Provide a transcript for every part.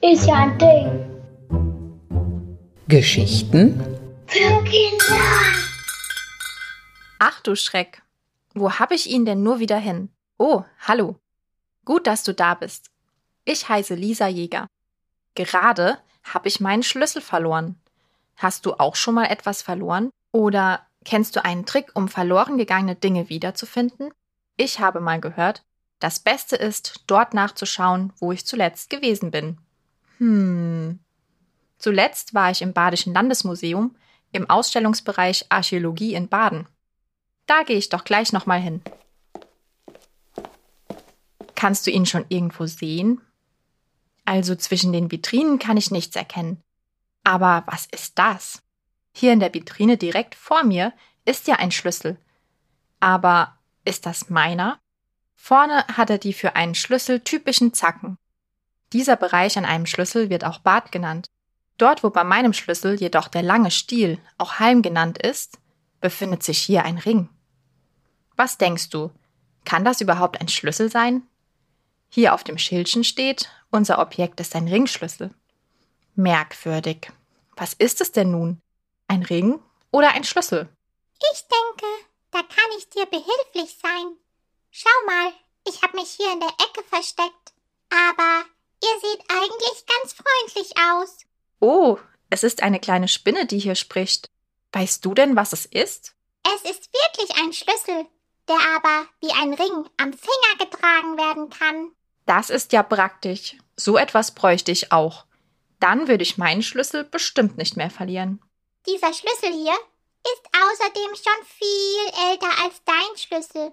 Ist ja ein Ding. Geschichten Für Kinder. Ach du Schreck. Wo hab ich ihn denn nur wieder hin? Oh, hallo. Gut, dass du da bist. Ich heiße Lisa Jäger. Gerade hab ich meinen Schlüssel verloren. Hast du auch schon mal etwas verloren? Oder kennst du einen Trick, um verloren gegangene Dinge wiederzufinden? Ich habe mal gehört, das Beste ist, dort nachzuschauen, wo ich zuletzt gewesen bin. Hm. Zuletzt war ich im Badischen Landesmuseum im Ausstellungsbereich Archäologie in Baden. Da gehe ich doch gleich nochmal hin. Kannst du ihn schon irgendwo sehen? Also zwischen den Vitrinen kann ich nichts erkennen. Aber was ist das? Hier in der Vitrine direkt vor mir ist ja ein Schlüssel. Aber ist das meiner? Vorne hat er die für einen Schlüssel typischen Zacken. Dieser Bereich an einem Schlüssel wird auch Bart genannt. Dort, wo bei meinem Schlüssel jedoch der lange Stiel, auch Halm genannt ist, befindet sich hier ein Ring. Was denkst du? Kann das überhaupt ein Schlüssel sein? Hier auf dem Schildchen steht, unser Objekt ist ein Ringschlüssel. Merkwürdig. Was ist es denn nun? Ein Ring oder ein Schlüssel? Ich denke, kann ich dir behilflich sein. Schau mal, ich habe mich hier in der Ecke versteckt. Aber ihr seht eigentlich ganz freundlich aus. Oh, es ist eine kleine Spinne, die hier spricht. Weißt du denn, was es ist? Es ist wirklich ein Schlüssel, der aber wie ein Ring am Finger getragen werden kann. Das ist ja praktisch. So etwas bräuchte ich auch. Dann würde ich meinen Schlüssel bestimmt nicht mehr verlieren. Dieser Schlüssel hier ist außerdem schon viel älter als dein Schlüssel.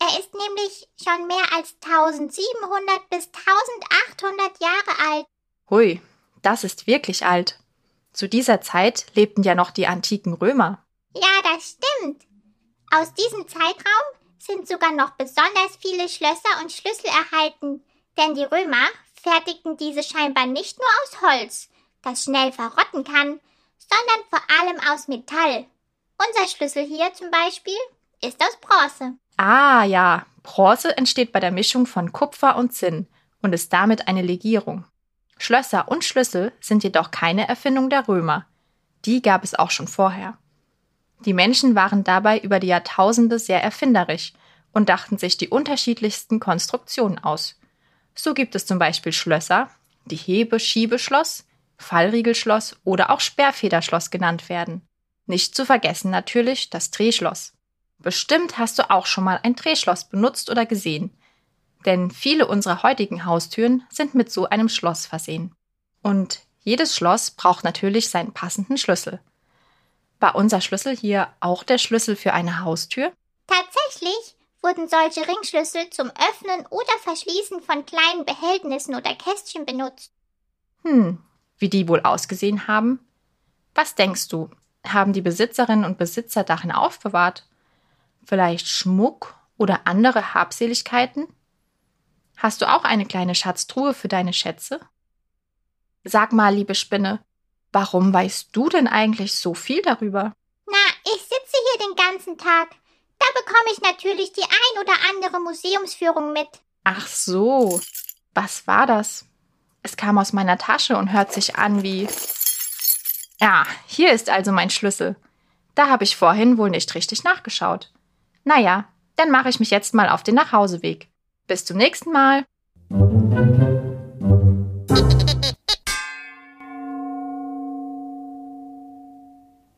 Er ist nämlich schon mehr als 1700 bis 1800 Jahre alt. Hui, das ist wirklich alt. Zu dieser Zeit lebten ja noch die antiken Römer. Ja, das stimmt. Aus diesem Zeitraum sind sogar noch besonders viele Schlösser und Schlüssel erhalten, denn die Römer fertigten diese scheinbar nicht nur aus Holz, das schnell verrotten kann, sondern vor allem aus Metall. Unser Schlüssel hier zum Beispiel ist aus Bronze. Ah ja, Bronze entsteht bei der Mischung von Kupfer und Zinn und ist damit eine Legierung. Schlösser und Schlüssel sind jedoch keine Erfindung der Römer. Die gab es auch schon vorher. Die Menschen waren dabei über die Jahrtausende sehr erfinderisch und dachten sich die unterschiedlichsten Konstruktionen aus. So gibt es zum Beispiel Schlösser, die Hebe-Schiebeschloss, Fallriegelschloss oder auch Sperrfederschloss genannt werden. Nicht zu vergessen natürlich das Drehschloss. Bestimmt hast du auch schon mal ein Drehschloss benutzt oder gesehen. Denn viele unserer heutigen Haustüren sind mit so einem Schloss versehen. Und jedes Schloss braucht natürlich seinen passenden Schlüssel. War unser Schlüssel hier auch der Schlüssel für eine Haustür? Tatsächlich wurden solche Ringschlüssel zum Öffnen oder Verschließen von kleinen Behältnissen oder Kästchen benutzt. Hm, wie die wohl ausgesehen haben? Was denkst du? Haben die Besitzerinnen und Besitzer darin aufbewahrt? Vielleicht Schmuck oder andere Habseligkeiten? Hast du auch eine kleine Schatztruhe für deine Schätze? Sag mal, liebe Spinne, warum weißt du denn eigentlich so viel darüber? Na, ich sitze hier den ganzen Tag. Da bekomme ich natürlich die ein oder andere Museumsführung mit. Ach so, was war das? Es kam aus meiner Tasche und hört sich an wie. Ja, hier ist also mein Schlüssel. Da habe ich vorhin wohl nicht richtig nachgeschaut. Naja, dann mache ich mich jetzt mal auf den Nachhauseweg. Bis zum nächsten Mal.